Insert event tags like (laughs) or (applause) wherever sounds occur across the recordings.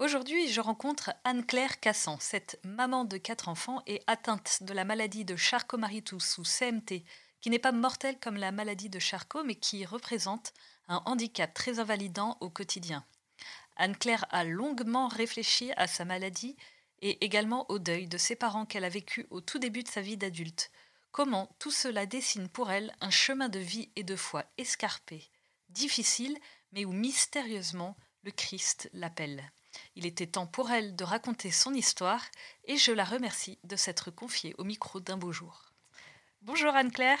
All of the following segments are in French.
Aujourd'hui, je rencontre Anne-Claire Cassan. Cette maman de quatre enfants est atteinte de la maladie de Charcot-Marie-Tooth ou CMT, qui n'est pas mortelle comme la maladie de Charcot, mais qui représente un handicap très invalidant au quotidien. Anne-Claire a longuement réfléchi à sa maladie et également au deuil de ses parents qu'elle a vécu au tout début de sa vie d'adulte. Comment tout cela dessine pour elle un chemin de vie et de foi escarpé, difficile, mais où mystérieusement le Christ l'appelle? Il était temps pour elle de raconter son histoire et je la remercie de s'être confiée au micro d'un beau jour. Bonjour Anne-Claire.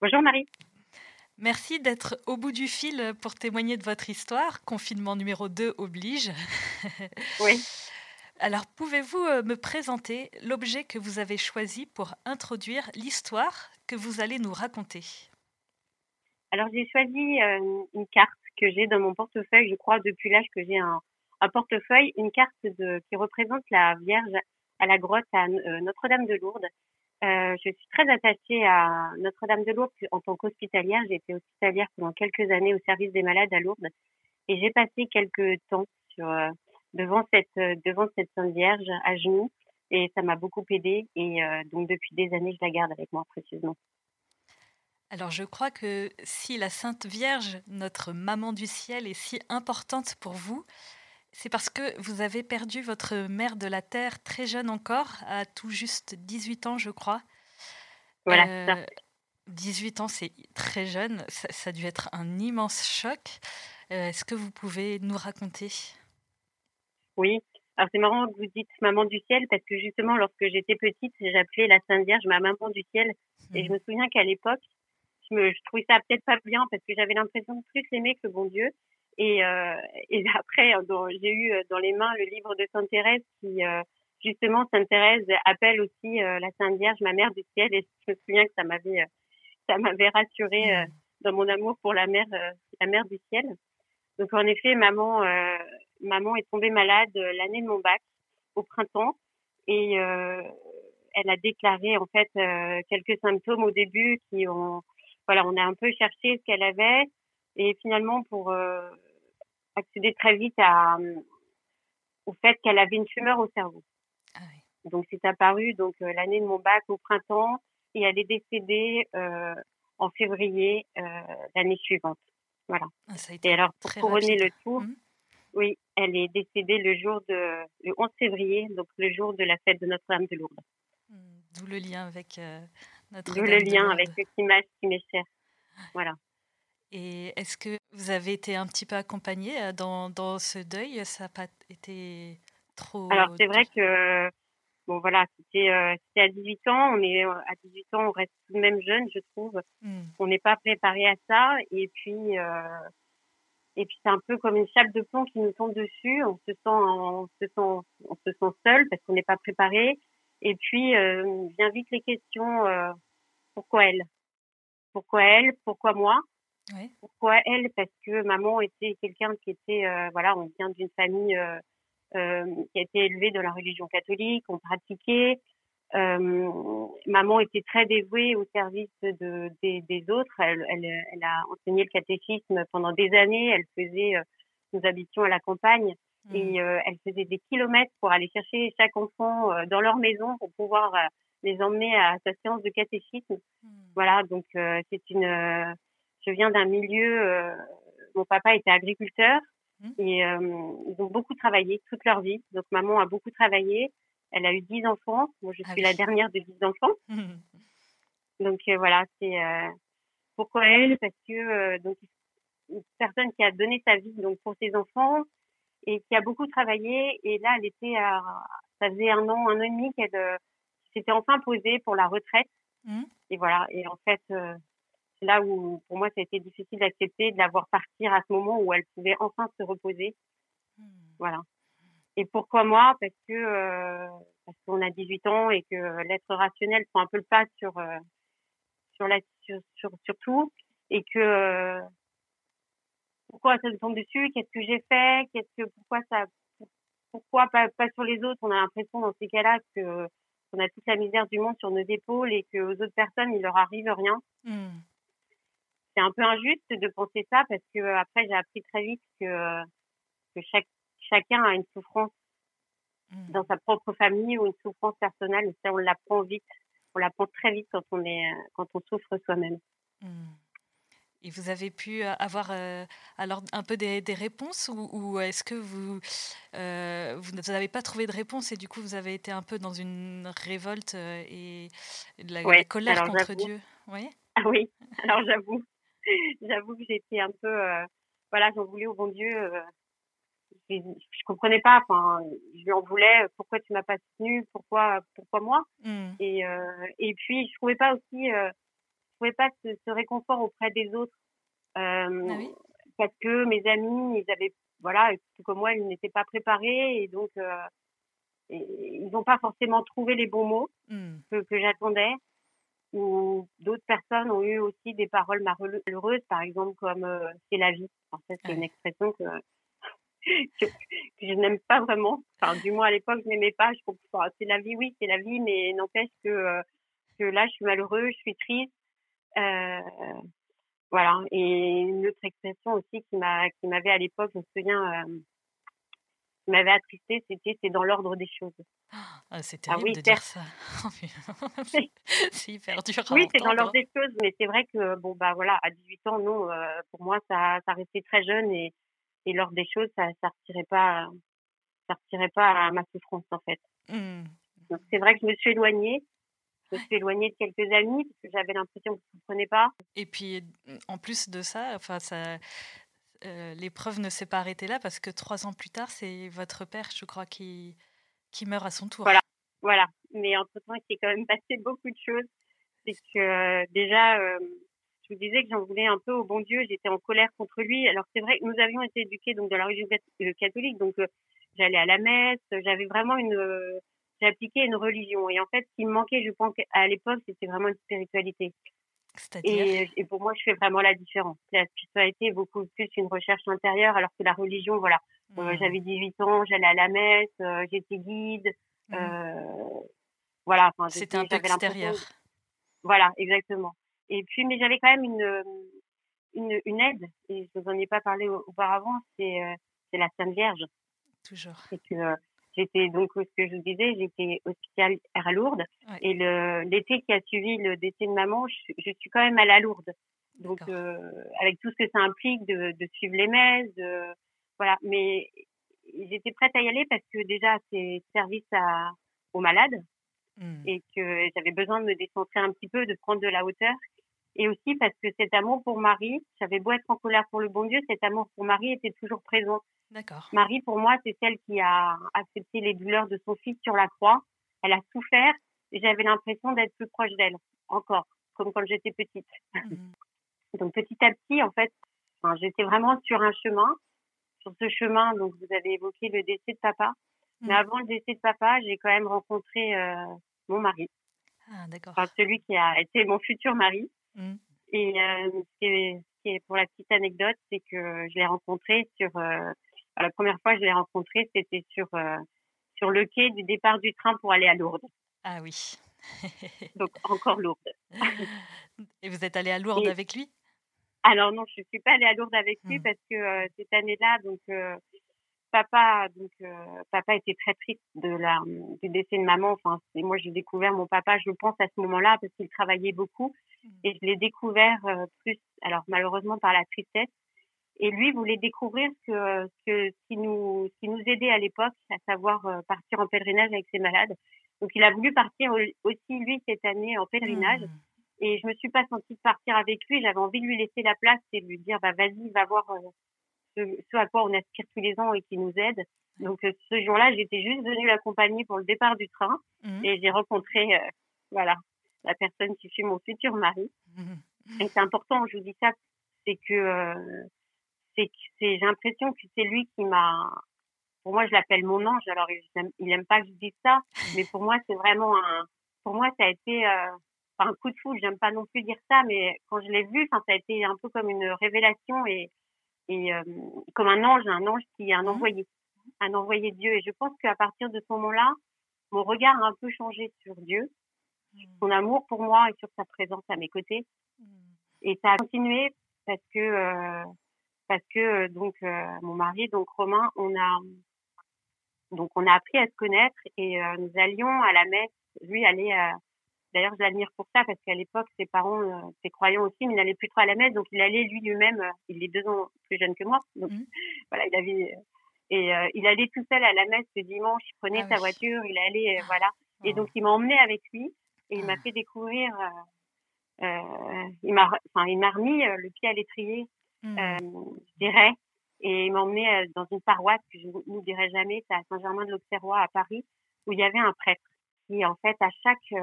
Bonjour Marie. Merci d'être au bout du fil pour témoigner de votre histoire. Confinement numéro 2 oblige. Oui. (laughs) Alors, pouvez-vous euh, me présenter l'objet que vous avez choisi pour introduire l'histoire que vous allez nous raconter? Alors, j'ai choisi euh, une carte que j'ai dans mon portefeuille, je crois, depuis l'âge que j'ai un, un portefeuille, une carte qui représente la Vierge à la grotte à euh, Notre-Dame de Lourdes. Euh, je suis très attachée à Notre-Dame de Lourdes en tant qu'hospitalière. J'ai été hospitalière pendant quelques années au service des malades à Lourdes et j'ai passé quelques temps euh, devant cette devant cette Sainte Vierge à genoux et ça m'a beaucoup aidée et donc depuis des années je la garde avec moi précieusement. Alors je crois que si la Sainte Vierge, notre maman du ciel, est si importante pour vous, c'est parce que vous avez perdu votre mère de la terre très jeune encore, à tout juste 18 ans, je crois. Voilà. 18 euh, ans, c'est très jeune. Ça, a dû être un immense choc. Euh, est-ce que vous pouvez nous raconter? Oui. Alors c'est marrant que vous dites maman du ciel parce que justement lorsque j'étais petite, j'appelais la Sainte Vierge ma maman du ciel. Et hmm. je me souviens qu'à l'époque, je, me, je trouvais ça peut-être pas bien parce que j'avais l'impression de plus aimer que le bon Dieu. Et, euh, et après, j'ai eu euh, dans les mains le livre de Sainte Thérèse qui, euh, justement, Sainte Thérèse appelle aussi la Sainte Vierge, ma mère du ciel. Et je me souviens que ça m'avait, ça m'avait rassurée dans mon amour pour la mère, la mère du ciel. Donc en effet, maman, maman est tombée malade l'année de mon bac au printemps et elle a déclaré en fait quelques symptômes au début qui ont, voilà, on a un peu cherché ce qu'elle avait et finalement pour accéder très vite à, au fait qu'elle avait une tumeur au cerveau. Ah donc c'est apparu donc euh, l'année de mon bac au printemps et elle est décédée euh, en février euh, l'année suivante. Voilà. Ah, et alors pour couronner le tout, mmh. oui, elle est décédée le jour de le 11 février, donc le jour de la fête de Notre-Dame de Lourdes. Mmh, d'où le lien avec notre. D'où le lien avec cette image qui m'est chère. Voilà. Et est-ce que vous avez été un petit peu accompagnée euh, dans, dans ce deuil? Ça n'a pas été trop. Alors, c'est vrai que, bon, voilà, c'était euh, à 18 ans. On est, euh, à 18 ans, on reste tout de même jeune, je trouve. Mmh. On n'est pas préparé à ça. Et puis, euh, et puis c'est un peu comme une chape de plomb qui nous tombe dessus. On se sent, on se sent, on se sent seul parce qu'on n'est pas préparé. Et puis, euh, vient vite les questions pourquoi elle? Pourquoi elle? Pourquoi moi? Pourquoi elle? Parce que maman était quelqu'un qui était, euh, voilà, on vient d'une famille euh, euh, qui a été élevée dans la religion catholique, on pratiquait. maman était très dévouée au service de, des, autres. Elle, elle, elle, a enseigné le catéchisme pendant des années. Elle faisait, nous habitions à la campagne, mmh. et elle faisait des kilomètres pour aller chercher chaque enfant dans leur maison pour pouvoir les emmener à sa séance de catéchisme. Mmh. Voilà, donc c'est une je viens d'un milieu, euh, mon papa était agriculteur mmh. et euh, ils ont beaucoup travaillé toute leur vie. Donc maman a beaucoup travaillé. Elle a eu dix enfants. Moi, je ah suis la dernière de dix enfants. Donc euh, voilà, c'est pourquoi elle? Parce que donc une personne qui a donné sa vie donc pour ses enfants et qui a beaucoup travaillé. Et là, elle était à, ça faisait un an, un an et demi qu'elle s'était enfin posée pour la retraite. Mmh. Et voilà. Et en fait, c'est là où pour moi ça a été difficile d'accepter de la voir partir à ce moment où elle pouvait enfin se reposer. Mmh. Voilà. Et pourquoi moi? Parce que euh, parce qu'on a 18 ans et que l'être rationnel prend un peu le pas sur euh, sur la sur, sur, sur tout et que euh, pourquoi ça me tombe dessus? Qu'est-ce que j'ai fait? Qu'est-ce que pourquoi ça pourquoi pas, pas sur les autres? On a l'impression dans ces cas-là que on a toute la misère du monde sur nos épaules et que aux autres personnes il leur arrive rien. Mmh. C'est un peu injuste de penser ça parce que après j'ai appris très vite que que chaque chacun a une souffrance mmh. dans sa propre famille ou une souffrance personnelle. Et ça, on l'apprend vite. On l'apprend très vite quand on, est, quand on souffre soi-même. Mmh. Et vous avez pu euh, avoir euh, alors un peu des, des réponses ou, est-ce que vous, euh, vous n'avez pas trouvé de réponse et du coup vous avez été un peu dans une révolte et de la, colère contre Dieu? Oui ah oui, alors j'avoue, (laughs) j'avoue que j'étais un peu, voilà, j'en voulais au bon Dieu je, je comprenais pas. Enfin, je lui en voulais. Pourquoi tu m'as pas soutenu Pourquoi, pourquoi moi? Mmh. Et euh, et puis je trouvais pas aussi, euh, je trouvais pas ce, ce, réconfort auprès des autres euh, ah parce que mes amis, ils avaient, voilà, tout comme moi, ils n'étaient pas préparés et donc euh, ils n'ont pas forcément trouvé les bons mots mmh. que, que j'attendais. Ou d'autres personnes ont eu aussi des paroles malheureuses, par exemple comme euh, c'est la vie. En fait, c'est une expression (laughs) que que, je n'aime pas vraiment. Enfin, du moins à l'époque, je n'aimais pas. Je comprends. C'est la vie, oui, c'est la vie, mais n'empêche que euh, que là, je suis malheureux, je suis triste. Euh, voilà. Et une autre expression aussi qui m'a qui m'avait à l'époque, je me souviens, euh, qui m'avait attristé, c'était c'est dans l'ordre des choses. Ah, c'est ah terrible oui, de dire ça. (laughs) (laughs) (laughs) c'est hyper dur. oui, c'est dans l'ordre des choses, mais c'est vrai que bon bah voilà, à 18 ans, non, euh, pour moi ça ça restait très jeune et et lors des choses, ça, ça retirait pas, ça retirait pas à ma souffrance en fait. Mmh. Donc c'est vrai que je me suis éloignée. Je me suis éloignée de quelques amis parce que j'avais l'impression que je ne comprenais pas. Et puis en plus de ça, enfin ça, euh, l'épreuve ne s'est pas arrêtée là parce que trois ans plus tard, c'est votre père, je crois, qui qui meurt à son tour. Voilà, voilà. Mais entre temps, il s'est quand même (laughs) passé beaucoup de choses. C'est que euh, déjà, euh, je vous disais que j'en voulais un peu au bon Dieu, j'étais en colère contre lui. Alors c'est vrai que nous avions été éduqués donc dans la religion catholique, donc j'allais à la messe, j'avais vraiment une, appliqué une religion. Et en fait, ce qui me manquait, je pense à l'époque, c'était vraiment une spiritualité. Et, et, pour moi, je fais vraiment la différence. La spiritualité est beaucoup plus une recherche intérieure, alors que la religion, voilà, mmh. j'avais 18 ans, j'allais à la messe, j'étais guide, mmh. voilà. C'était un peu extérieur. Voilà, exactement. Et puis, mais j'avais quand même une, une, une, aide, et je vous en ai pas parlé auparavant, c'est euh, la Sainte Vierge. Toujours. C'est que euh, j'étais donc, ce que je vous disais, j'étais hospitalière à Lourdes, et l'été qui a suivi le décès de maman, je, je suis quand même à Lourdes. Donc, euh, avec tout ce que ça implique de, de suivre les messes, de, voilà. Mais j'étais prête à y aller parce que déjà, c'est service à, aux malades. Mmh. et que j'avais besoin de me décentrer un petit peu, de prendre de la hauteur et aussi parce que cet amour pour Marie, j'avais beau être en colère pour le bon Dieu, cet amour pour Marie était toujours présent. D'accord. Marie, pour moi, c'est celle qui a accepté les douleurs de son fils sur la croix. Elle a souffert et j'avais l'impression d'être plus proche d'elle, encore, comme quand j'étais petite. Mhm. (laughs) donc petit à petit, en fait, enfin, j'étais vraiment sur un chemin. Sur ce chemin, donc vous avez évoqué le décès de papa. Mais mhm. avant le décès de papa, j'ai quand même rencontré euh, mon mari. Ah, d'accord. Enfin, celui qui a été mon futur mari. Mmh. Et euh, ce qui est, pour la petite anecdote, c'est que je l'ai rencontré sur euh, la première fois que je l'ai rencontré, c'était sur euh, sur le quai du départ du train pour aller à Lourdes. Ah oui. (laughs) Donc encore Lourdes. Et vous êtes allé à Lourdes avec lui? Alors non, je suis pas allée à Lourdes avec lui mmh. parce que cette année-là, donc papa, donc euh, papa était très triste de la du décès de maman. Enfin, et moi j'ai découvert mon papa, je pense à ce moment-là parce qu'il travaillait beaucoup mmh. et je l'ai découvert euh, plus, alors malheureusement par la tristesse. Et lui voulait découvrir que ce qui nous qui nous aidait à l'époque, à savoir euh, partir en pèlerinage avec ses malades. Donc il a voulu partir aussi lui cette année en pèlerinage. Mmh. Et je me suis pas sentie de partir avec lui. J'avais envie de lui laisser la place et de lui dire, bah, vas-y, va voir ce, ce, à quoi on aspire tous les ans et qui nous aide. Donc ce jour-là, j'étais juste venue l'accompagner pour le départ du train mmh. et j'ai rencontré, voilà, la personne qui fut mon futur mari. Mmh. Et c'est important, je vous dis ça, c'est que euh, c'est c'est j'ai l'impression que c'est lui qui m'a pour moi je l'appelle mon ange alors il aime, il aime pas que je dise ça mais pour moi c'est vraiment un pour moi ça a été euh, un coup de foudre j'aime pas non plus dire ça mais quand je l'ai vu enfin ça a été un peu comme une révélation et et euh, comme un ange un ange qui est un envoyé un envoyé de Dieu et je pense qu'à partir de ce moment-là mon regard a un peu changé sur Dieu son amour pour moi et sur sa présence à mes côtés mmh. et ça a continué parce que euh, parce que euh, donc euh, mon mari donc Romain on a donc on a appris à se connaître et nous allions à la messe lui allait d'ailleurs je l'admire pour ça parce qu'à l'époque ses parents ses croyants aussi mais il n'allait plus trop à la messe donc il allait lui lui-même il est deux ans plus jeune que moi donc mmh. voilà il avait et il allait tout seul à la messe le dimanche il prenait ah sa voiture il allait voilà et oh. donc il m'a emmené avec lui et il m'a ah. fait découvrir euh, il m'a, enfin, il m'a remis euh, le pied à l'étrier, mmh. euh, je dirais, et il m'a emmené dans une paroisse que je ne dirai jamais, c'est à Saint-Germain-de-l'Auxerrois à Paris, où il y avait un prêtre qui, en fait, à chaque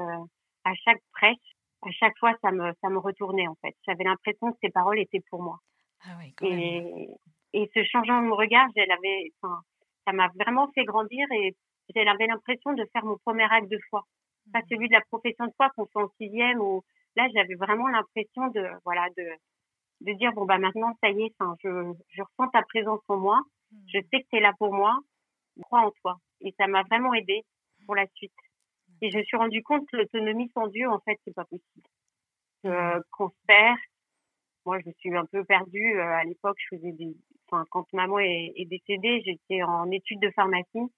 à chaque prêche, à chaque fois, ça me ça me retournait en fait. J'avais l'impression que ces paroles étaient pour moi. Ah oui, et, et ce changement de regard, enfin, ça m'a vraiment fait grandir et j'avais l'impression de faire mon premier acte de foi, pas mmh. celui de la profession de foi qu'on fait en sixième ou là, j'avais vraiment l'impression de, voilà, de, de dire bon bah maintenant ça y est, enfin, je, je ressens ta présence en moi, je mmh. sais que tu es là pour moi, je crois en toi. Et ça m'a vraiment aidé pour la suite. Et je me suis rendu compte que l'autonomie sans Dieu, en fait, c'est pas possible. Euh, qu'on se perd. Moi, je suis un peu perdue. Euh, à l'époque, je faisais des, enfin, quand maman est, est décédée, j'étais en études de pharmacie.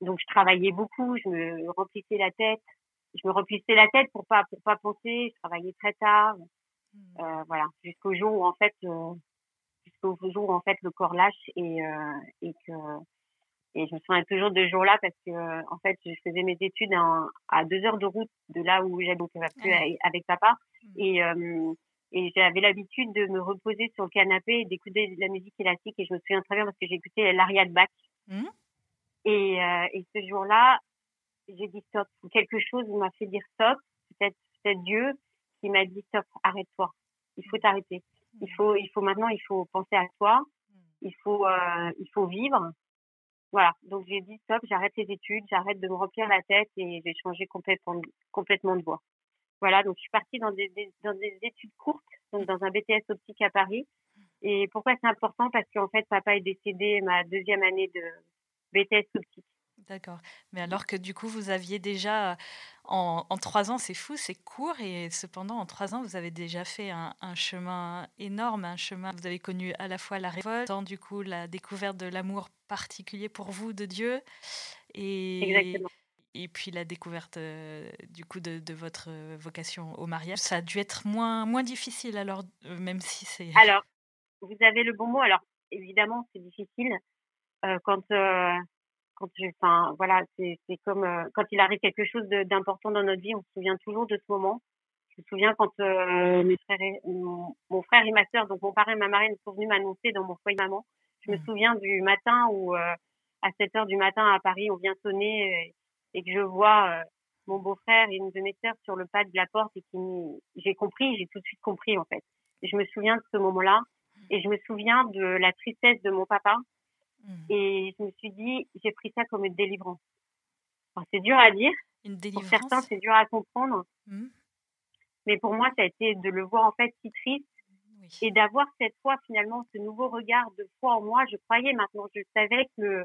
Donc, je travaillais beaucoup, je me remplissais la tête je me replissais la tête pour pas pour pas penser. Je travaillais très tard, mmh. euh, voilà, jusqu'au jour où en fait jusqu'au jour où en fait le corps lâche et et que et je me souviens toujours de ce jour-là parce que en fait je faisais mes études à deux heures de route de là où j'habitais plus avec papa mmh. et et j'avais l'habitude de me reposer sur le canapé et d'écouter de la musique classique et je me souviens très bien parce que j'écoutais l'aria de Bach mmh. et, et ce jour-là j'ai dit stop. Quelque chose m'a fait dire stop. Peut-être peut Dieu qui m'a dit stop, arrête-toi. Il faut t'arrêter. Il faut, il faut maintenant, il faut penser à toi. Il faut, euh, il faut vivre. Voilà. Donc j'ai dit stop, j'arrête les études, j'arrête de me remplir la tête et j'ai changé complètement, complètement de voie. Voilà. Donc je suis partie dans des, dans des études courtes, donc dans un BTS optique à Paris. Et pourquoi c'est important? Parce qu'en fait, papa est décédé ma deuxième année de BTS optique. D'accord. Mais alors que du coup, vous aviez déjà, en, trois ans, c'est fou, c'est court, et cependant, en trois ans, vous avez déjà fait un, chemin énorme, un chemin, vous avez connu à la fois la révolte, du coup, la découverte de l'amour particulier pour vous de Dieu, et, et puis la découverte euh, du coup de, votre vocation au mariage. Ça a dû être moins, moins difficile alors, euh, même si c'est... Alors, vous avez le bon mot. Alors, évidemment, c'est difficile euh, quand quand enfin voilà, c'est c'est comme euh, quand il arrive quelque chose d'important dans notre vie, on se souvient toujours de ce moment. Je me souviens quand euh, mes frères et, mon, frère et ma sœur, donc mon père et ma marraine sont venus m'annoncer dans mon foyer maman. Je me mmh. souviens du matin où euh, à 7 heures du matin à Paris, on vient sonner et, que je vois mon beau-frère et une de mes sœurs sur le pas de la porte et qui j'ai compris, j'ai tout de suite compris en fait. je me souviens de ce moment-là et je me souviens de la tristesse de mon papa Mmh. Et je me suis dit, j'ai pris ça comme une délivrance. c'est dur à dire. Une délivrance. Pour certains, c'est dur à comprendre. Mmh. Mais pour moi, ça a été de le voir en fait si triste et d'avoir cette foi finalement, ce nouveau regard de foi en moi. Je croyais maintenant, je savais que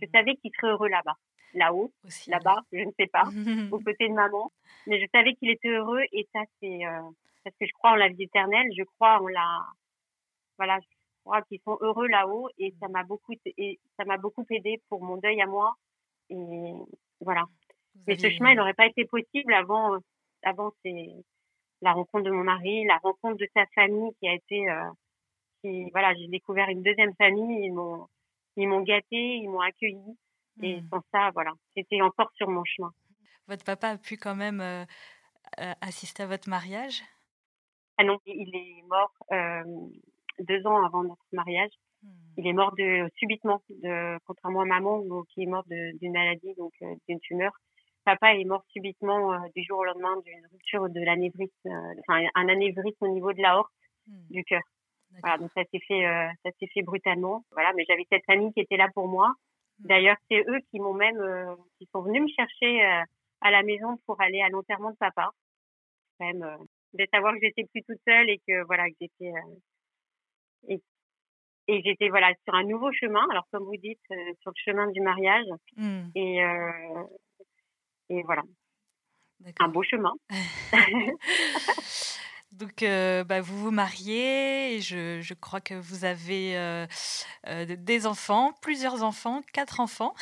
je mmh. savais qu'il serait heureux là-bas, là-haut, là-bas, je ne sais pas, (laughs) aux côtés de maman. Mais je savais qu'il était heureux et ça c'est euh, parce que je crois en la vie éternelle, je crois en la voilà, crois qu'ils sont heureux là-haut et ça m'a beaucoup et ça m'a beaucoup aidé pour mon deuil à moi et voilà. Mais ce chemin, il n'aurait pas été possible avant avant c'est la rencontre de mon mari, la rencontre de sa famille qui a été euh, qui voilà, j'ai découvert une deuxième famille, ils m'ont ils m'ont gâté, ils m'ont accueilli et mmh. sans ça voilà, c'était encore sur mon chemin. Votre papa a pu quand même euh, assisté à votre mariage? Ah non, il est mort deux ans avant notre mariage. Hmm. Il est mort de subitement, de, contrairement à maman qui est morte d'une maladie, donc d'une tumeur. Papa est mort subitement du jour au lendemain d'une rupture de l'anévrisme, enfin un anévrisme au niveau de la horte hmm. du cœur. Voilà, donc ça s'est fait, euh, ça s'est fait brutalement. Voilà, mais j'avais cette famille qui était là pour moi. Mmh. D'ailleurs, c'est eux qui m'ont même, euh, qui sont venus me chercher euh, à la maison pour aller à l'enterrement de papa. Quand même, de savoir que j'étais plus toute seule et que voilà, que j'étais et, et j'étais voilà sur un nouveau chemin. Alors comme vous dites, sur le chemin du mariage. Mmh. Et et voilà. Un beau chemin. (laughs) (laughs) Donc, euh, bah, vous vous mariez et je, je, crois que vous avez euh, euh, des enfants, plusieurs enfants, quatre enfants.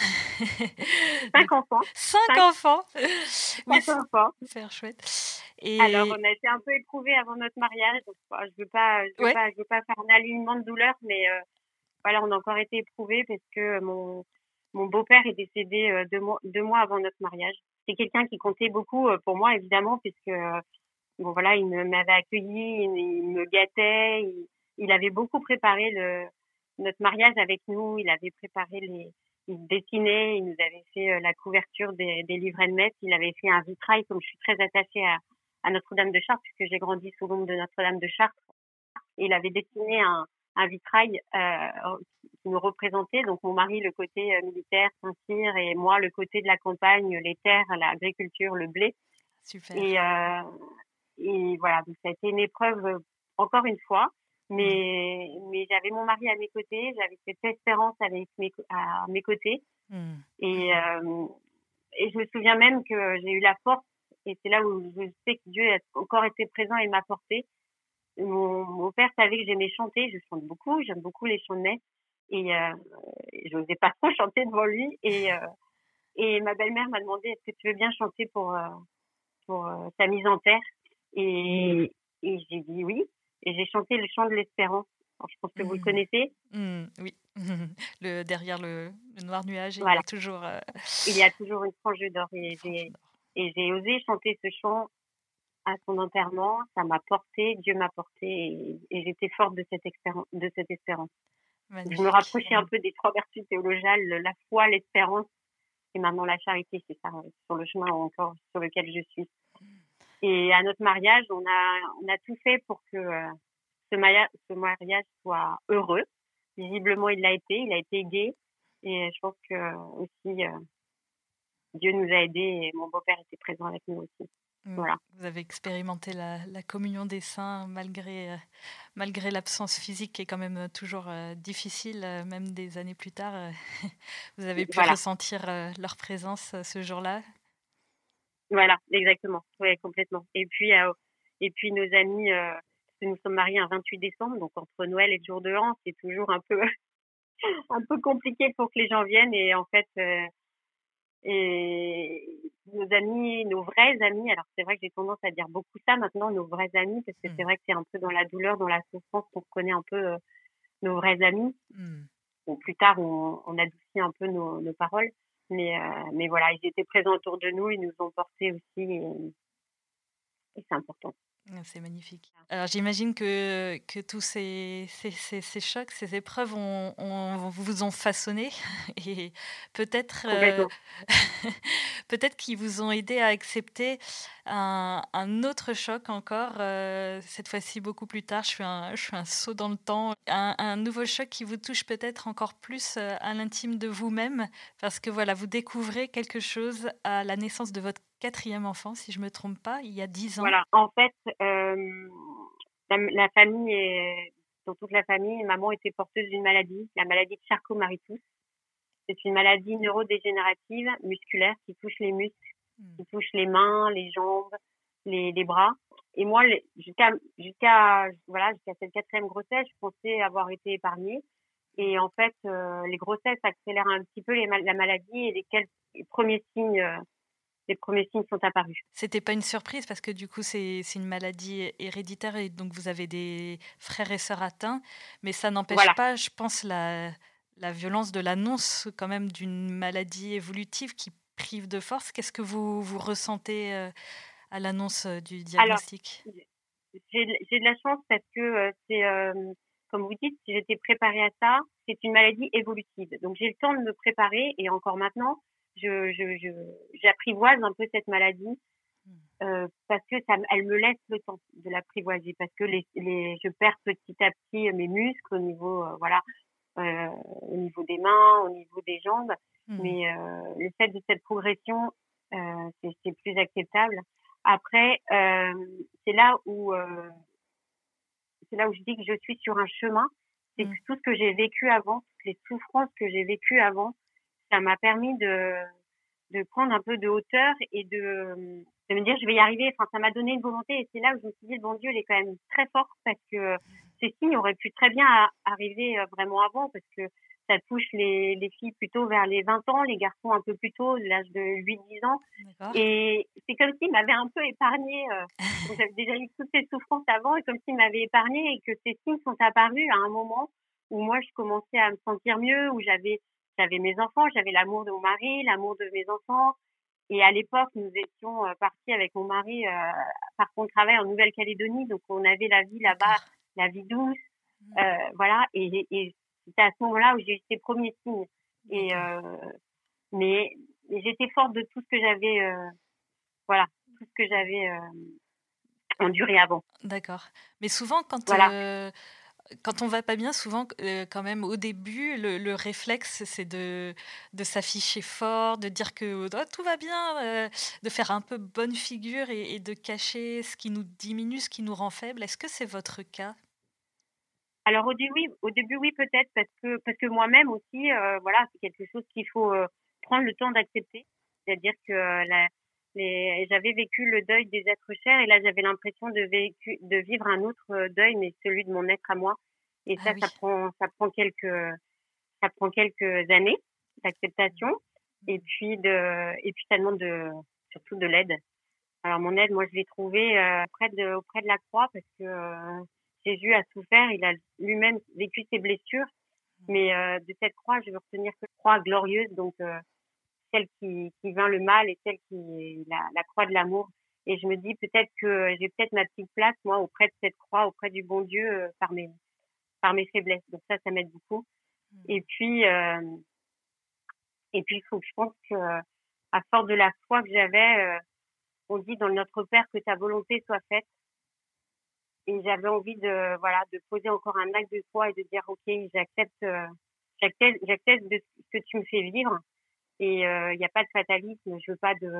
Cinq (laughs) enfants. Cinq, enfants. Cinq enfants. Super chouette. Et... Alors, on a été un peu éprouvés avant notre mariage. Donc, je ne veux, pas, je veux, pas, je veux pas faire un alignement de douleur, mais voilà, on a encore été éprouvés parce que mon, mon beau-père est décédé deux mois, deux mois avant notre mariage. C'est quelqu'un qui comptait beaucoup pour moi, évidemment, puisque bon voilà, il m'avait accueilli, il, me gâtait, il, avait beaucoup préparé le notre mariage avec nous, il avait préparé les il dessinait, il nous avait fait euh, la couverture des, des livrets de messe, il avait fait un vitrail comme je suis très attachée à, à Notre-Dame de Chartres puisque j'ai grandi sous l'ombre de Notre-Dame de Chartres. il avait dessiné un, un vitrail euh, qui nous représentait donc mon mari le côté euh, militaire, Saint-Cyr et moi le côté de la campagne, les terres, l'agriculture, le blé. Super. Et, euh, et voilà, donc ça a été une épreuve encore une fois. Mais, mais j'avais mon mari à mes côtés, j'avais cette espérance avec mes, à mes côtés. Mmh. Et, euh, et je me souviens même que j'ai eu la force, et c'est là où je sais que Dieu a encore été présent et m'a porté. Mon, mon, père savait que j'aimais chanter, je chante beaucoup, j'aime beaucoup les chants de messe. Et euh, je n'osais pas trop (laughs) chanter devant lui. Et, euh, et ma belle-mère m'a demandé est-ce que tu veux bien chanter pour, euh, pour ta mise en terre? Et, et j'ai dit oui. Et j'ai chanté le chant de l'espérance. Je pense que vous le mmh. connaissez. Mmh, oui. (laughs) le, derrière le, noir nuage, il y a toujours. Euh, il y a toujours une frange d'or. Et j'ai osé chanter ce chant à son enterrement. Ça m'a porté, Dieu m'a porté, et, j'étais forte de cette, de cette espérance. Je me rapprochais un peu des trois vertus théologales, la foi, l'espérance et maintenant la charité. C'est ça, sur le chemin encore sur lequel je suis. Et à notre mariage, on a, on a tout fait pour que euh, ce, mariage, ce mariage soit heureux. Visiblement, il l'a été, il a été gai. Et je pense que aussi, euh, Dieu nous a aidés et mon beau-père était présent avec nous aussi. Mmh. Voilà. Vous avez expérimenté la, la communion des saints malgré, euh, malgré l'absence physique qui est quand même toujours difficile, même des années plus tard. (laughs) vous avez pu ressentir leur présence ce jour-là? Voilà, exactement. Oui, complètement. Et puis, euh, et puis nos amis, euh, nous sommes mariés un 28 décembre, donc entre Noël et le jour de l'an, c'est toujours un peu, (laughs) un peu compliqué pour que les gens viennent. Et en fait, euh, et nos amis, nos vrais amis, alors c'est vrai que j'ai tendance à dire beaucoup ça maintenant, nos vrais amis, parce que mmh. c'est vrai que c'est un peu dans la douleur, dans la souffrance qu'on reconnaît un peu nos vrais amis. Mmh. Bon, plus tard, on, on adoucit un peu nos, nos paroles. Mais, euh, mais voilà, ils étaient présents autour de nous, ils nous ont portés aussi et, c'est important. Ah, c'est magnifique. Alors j'imagine que, que tous ces, ces, ces, chocs, ces épreuves ont, vous ont façonné (laughs) et peut-être euh, (laughs) peut-être qu'ils vous ont aidé à accepter un, un autre choc encore, euh, cette fois-ci beaucoup plus tard. Je suis un, je un saut dans le temps. Un, un nouveau choc qui vous touche peut-être encore plus euh, à l'intime de vous-même parce que voilà, vous découvrez quelque chose à la naissance de votre quatrième enfant, si je ne me trompe pas, il y a dix ans. Voilà, en fait, euh, la, famille, est, dans toute la famille, maman était porteuse d'une maladie, la maladie de Charcot-Marie-Tousse. C'est une maladie neurodégénérative musculaire qui touche les muscles, hmm. qui touche les mains, les jambes, les, les bras. Et moi, jusqu'à jusqu'à voilà jusqu'à cette quatrième grossesse, je pensais avoir été épargnée. Et en fait, euh, les grossesses accélèrent un petit peu les, la maladie et les, les premiers signes euh, les premiers signes sont apparus. C'était pas une surprise parce que du coup c'est une maladie héréditaire et donc vous avez des frères et sœurs atteints, mais ça n'empêche pas, je pense, la, la violence de l'annonce quand même d'une maladie évolutive qui prive de force. Qu'est-ce que vous, vous ressentez euh, à l'annonce du diagnostic? J'ai de la chance parce que c'est, comme vous dites, si j'étais préparée à ça, c'est une maladie évolutive. Donc j'ai le temps de me préparer et encore maintenant, je, je, j'apprivoise un peu cette maladie mmh. euh, parce que ça, elle me laisse le temps de l'apprivoiser parce que les, les, je perds petit à petit mes muscles au niveau, euh, voilà, euh, au niveau des mains, au niveau des jambes. Mmh. Mais euh, le fait de cette progression, euh, c'est, plus acceptable. Après, euh, c'est là où c'est là où je dis que je suis sur un chemin. C'est mmh. tout ce que j'ai vécu avant, toutes les souffrances que j'ai vécues avant, ça m'a permis de, de prendre un peu de hauteur et de, de me dire je vais y arriver. Enfin, ça m'a donné une volonté et c'est là où je me suis dit le bon Dieu, il est quand même très fort parce que ces signes auraient pu très bien arriver euh, vraiment avant parce que ça touche les, les filles plutôt vers les 20 ans, les garçons un peu plus tôt, l'âge de 8-10 ans. Et c'est comme s'il m'avait un peu épargné. Euh, (laughs) j'avais déjà eu toutes ces souffrances avant et comme s'il m'avait épargné et que ces signes sont apparus à un moment où moi je commençais à me sentir mieux, où j'avais j'avais mes enfants, j'avais l'amour de mon mari, l'amour de mes enfants. Et à l'époque, nous étions euh, partis avec mon mari euh, par contre travail en Nouvelle-Calédonie, donc on avait la vie là-bas, la vie douce, mmh. euh, voilà. Et, et c'était à ce moment-là où j'ai eu ces premiers signes. Et euh, mais, j'étais forte de tout ce que j'avais, euh, voilà, tout ce que j'avais enduré avant. D'accord. Mais souvent, quand voilà quand on va pas bien, souvent, euh, quand même, au début, le, réflexe, c'est de, de s'afficher fort, de dire que oh, tout va bien, euh, de faire un peu bonne figure et, de cacher ce qui nous diminue, ce qui nous rend faible. Est-ce que c'est votre cas? Alors au début, oui, au début, oui, peut-être, parce que, parce que moi-même aussi, euh, voilà, c'est quelque chose qu'il faut prendre le temps d'accepter. C'est-à-dire que j'avais vécu le deuil des êtres chers et là j'avais l'impression de, de vivre un autre deuil mais celui de mon être à moi. Et ah ça ça prend ça prend quelques ça prend quelques années d'acceptation et puis de et puis ça demande de surtout de l'aide. Alors mon aide moi je l'ai trouvé euh, auprès de auprès de la croix parce que euh, Jésus a souffert il a lui-même vécu ses blessures. Mais euh, de cette croix je veux retenir que croix glorieuse donc celle qui, qui vainc le mal et celle qui est la, la croix de l'amour. Et je me dis peut-être que j'ai peut-être ma petite place, moi, auprès de cette croix, auprès du bon Dieu, euh, par mes par mes faiblesses. Donc ça, ça m'aide beaucoup. Mmh. Et puis, euh, et puis, il faut que je pense que à force de la foi que j'avais, euh, on dit dans notre Père que ta volonté soit faite. Et j'avais envie de voilà de poser encore un acte de foi et de dire ok, j'accepte, j'accepte, j'accepte de ce que tu me fais vivre et il euh, n'y a pas de fatalisme. Je veux pas de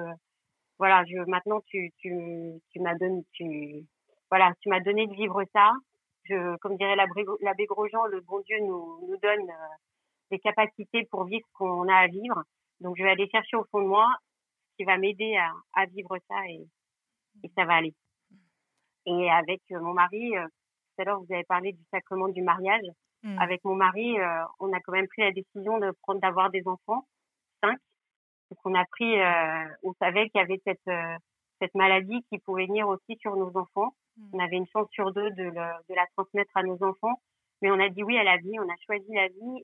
voilà. Je maintenant tu tu tu m'as donné tu voilà tu m'as donné de vivre ça. Je comme dirait l'abbé Grosjean, le bon Dieu nous nous donne euh, des capacités pour vivre ce qu'on a à vivre. Donc je vais aller chercher au fond de moi ce qui va m'aider à, à vivre ça et, et ça va aller. Et avec euh, mon mari, tout à l'heure vous avez parlé du sacrement du mariage. Mmh. Avec mon mari, on a quand même pris la décision de prendre d'avoir des enfants. Donc on a pris, euh, on savait qu'il y avait cette euh, cette maladie qui pouvait venir aussi sur nos enfants. Mmh. On avait une chance sur deux de, de la transmettre à nos enfants, mais on a dit oui à la vie. On a choisi la vie.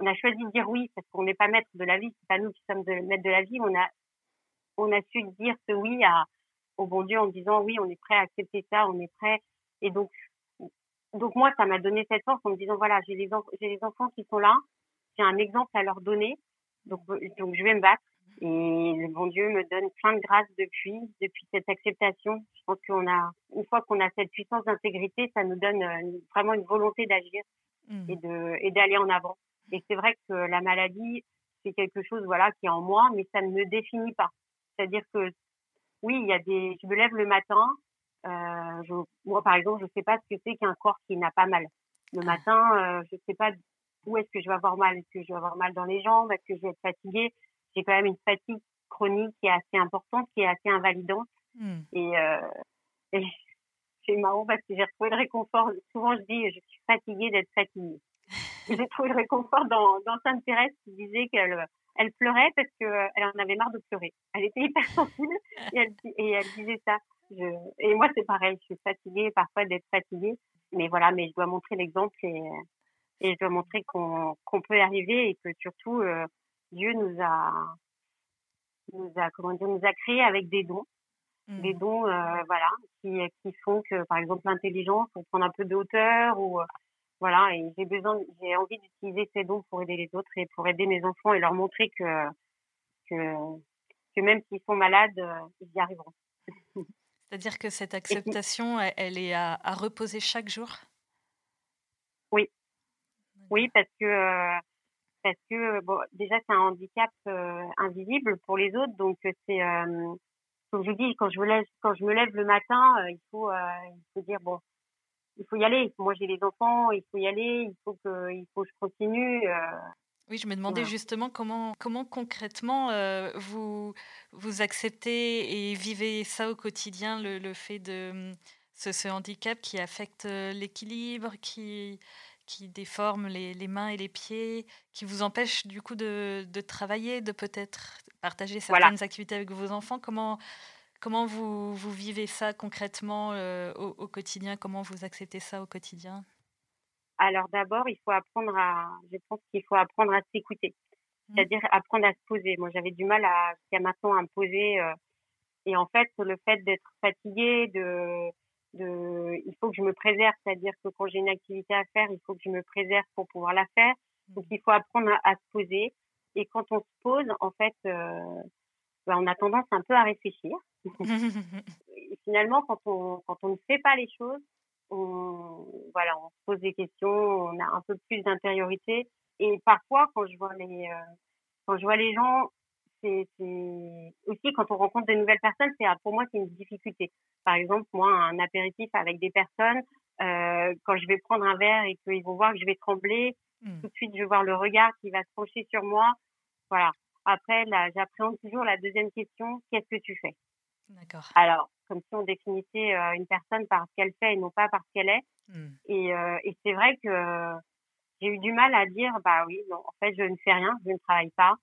On a choisi de dire oui parce qu'on n'est pas maître de la vie. C'est pas nous qui sommes de, maître de la vie. On a on a su dire ce oui à, au bon Dieu en disant oui, on est prêt à accepter ça, on est prêt. Et donc, donc moi, ça m'a donné cette force en me disant voilà, j'ai les, j'ai les enfants qui sont là, j'ai un exemple à leur donner. Donc, donc je vais me battre. Et le bon Dieu me donne plein de grâce depuis, depuis cette acceptation. Je pense qu'on a, une fois qu'on a cette puissance d'intégrité, ça nous donne euh, vraiment une volonté d'agir mmh. et de, et d'aller en avant. Et c'est vrai que la maladie, c'est quelque chose, voilà, qui est en moi, mais ça ne me définit pas. C'est-à-dire que, oui, il y a des, je me lève le matin, euh, je, moi, par exemple, je sais pas ce que c'est qu'un corps qui n'a pas mal. Le matin, euh, je sais pas où est-ce que je vais avoir mal? Est-ce que je vais avoir mal dans les jambes? Est-ce que je vais être fatiguée? J'ai quand même une fatigue chronique qui est assez importante, qui est assez invalidante. Hmm. Et, euh, (laughs) c'est marrant parce que j'ai retrouvé le réconfort. Souvent, je dis, je suis fatiguée d'être fatiguée. j'ai trouvé le réconfort dans, dans Sainte Thérèse qui disait qu'elle elle pleurait parce qu'elle en avait marre de pleurer. Elle était hyper sensible et elle, et elle disait ça. Je, et moi, c'est pareil. Je suis fatiguée parfois d'être fatiguée. Mais voilà, mais je dois montrer l'exemple et, et je dois montrer qu'on qu'on peut y arriver et que surtout euh, Dieu nous a nous a comment dire nous a créé avec des dons mmh. des dons, voilà, qui, qui font que, par exemple, l'intelligence, on prend un peu de hauteur ou voilà, et j'ai besoin, j'ai envie d'utiliser ces dons pour aider les autres et pour aider mes enfants et leur montrer que que, que même s'ils sont malades, ils y arriveront. (laughs) C'est-à-dire que cette acceptation, elle, est à, à, reposer chaque jour? Oui, parce que parce que bon, déjà c'est un handicap euh, invisible pour les autres, donc c'est euh, comme je vous dis quand je me lève quand je me lève le matin, euh, il faut il faut dire bon il faut y aller. Moi j'ai les enfants, il faut y aller, il faut que il faut que je continue. Oui, je me demandais justement comment, comment concrètement vous, vous acceptez et vivez ça au quotidien, le, le fait de ce, ce, handicap qui affecte l'équilibre, qui, qui déforme les, les, mains et les pieds, qui vous empêche du coup de, de travailler, de peut-être partager certaines activités avec vos enfants? Comment, comment vous, vous vivez ça concrètement euh, au, au, quotidien? Comment vous acceptez ça au quotidien? Alors d'abord, il faut apprendre à, je pense qu'il faut apprendre à s'écouter, mmh. c'est-à-dire apprendre à se poser. Moi, j'avais du mal à jusqu'à maintenant à me poser. Euh, et en fait, le fait d'être fatigué, de de, il faut que je me préserve, c'est-à-dire que quand j'ai une activité à faire, il faut que je me préserve pour pouvoir la faire. Donc il faut apprendre à, se poser. Et quand on se pose, en fait, euh, ben, on a tendance un peu à réfléchir. (laughs) et finalement, quand on quand on ne fait pas les choses, on voilà, on se pose des questions, on a un peu plus d'intériorité. Et parfois, quand je vois les euh, quand je vois les gens c'est aussi quand on rencontre de nouvelles personnes, c'est pour moi c'est une difficulté. Par exemple, moi un apéritif avec des personnes, euh, quand je vais prendre un verre et qu'ils vont voir que je vais trembler, mmh. tout de suite je vais voir le regard qui va se pencher sur moi. Voilà. Après, j'appréhende toujours la deuxième question qu'est-ce que tu fais? D'accord. Alors, comme si on définissait euh, une personne par ce qu'elle fait et non pas par ce qu'elle est. Mmh. Et, euh, et c'est vrai que j'ai eu du mal à dire bah oui, non, en fait, je ne fais rien, je ne travaille pas,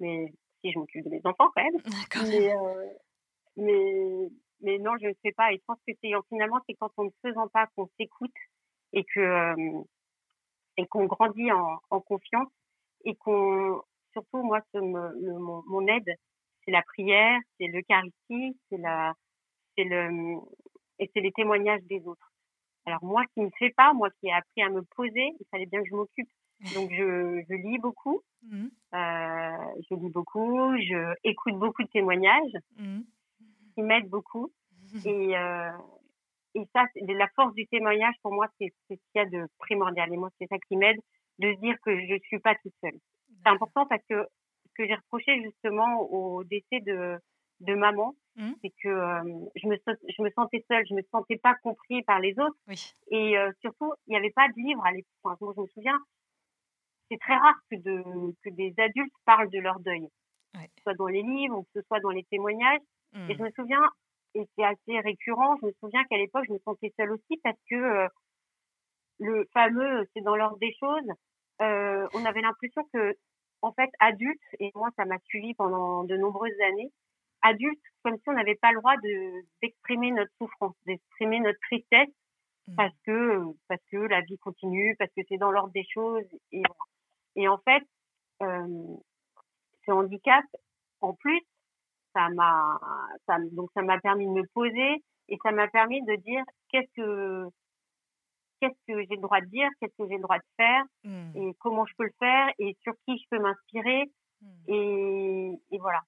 mais je m'occupe de mes enfants quand même. Mais, euh, mais, mais, non, je ne sais pas. Et je pense que c'est finalement, c'est quand on ne faisant pas qu'on s'écoute et que euh, et qu'on grandit en, en, confiance et qu'on surtout moi ce, le, mon, mon, aide c'est la prière, c'est l'Eucharistie, c'est la c'est le et c'est les témoignages des autres. Alors moi qui ne fais pas, moi qui ai appris à me poser, il fallait bien que je m'occupe. Donc je, je lis beaucoup, mmh. euh, je lis beaucoup, je écoute beaucoup de témoignages mmh. qui m'aident beaucoup. (laughs) Et, euh, et ça, la force du témoignage pour moi, c'est ce qu'il y a de primordial. Et moi, c'est ça qui m'aide de se dire que je suis pas toute seule. C'est important parce que ce que j'ai reproché justement au décès de, de maman, mmh. c'est que euh, je, me, je me sentais seule, je me sentais pas compris par les autres. Oui. Et euh, surtout, il n'y avait pas de livre à l'époque. moi, je me souviens, c'est très rare que, de, que des adultes parlent de leur deuil, que ce soit dans les livres ou que ce soit dans les témoignages. Et mmh. je me souviens, et c'est assez récurrent, je me souviens qu'à l'époque, je me sentais seule aussi parce que euh, le fameux c'est dans l'ordre des choses, euh, on avait l'impression que, en fait, adultes, et moi ça m'a suivi pendant de nombreuses années, adultes, comme si on n'avait pas le droit de d'exprimer notre souffrance, d'exprimer notre tristesse, mmh. parce que parce que la vie continue, parce que c'est dans l'ordre des choses. Et voilà. Et en fait, euh, ce handicap, en plus, ça m'a, ça, donc ça m'a permis de me poser et ça m'a permis de dire qu'est-ce que, qu'est-ce que j'ai le droit de dire, qu'est-ce que j'ai le droit de faire mmh. et comment je peux le faire et sur qui je peux m'inspirer mmh. et, et, voilà.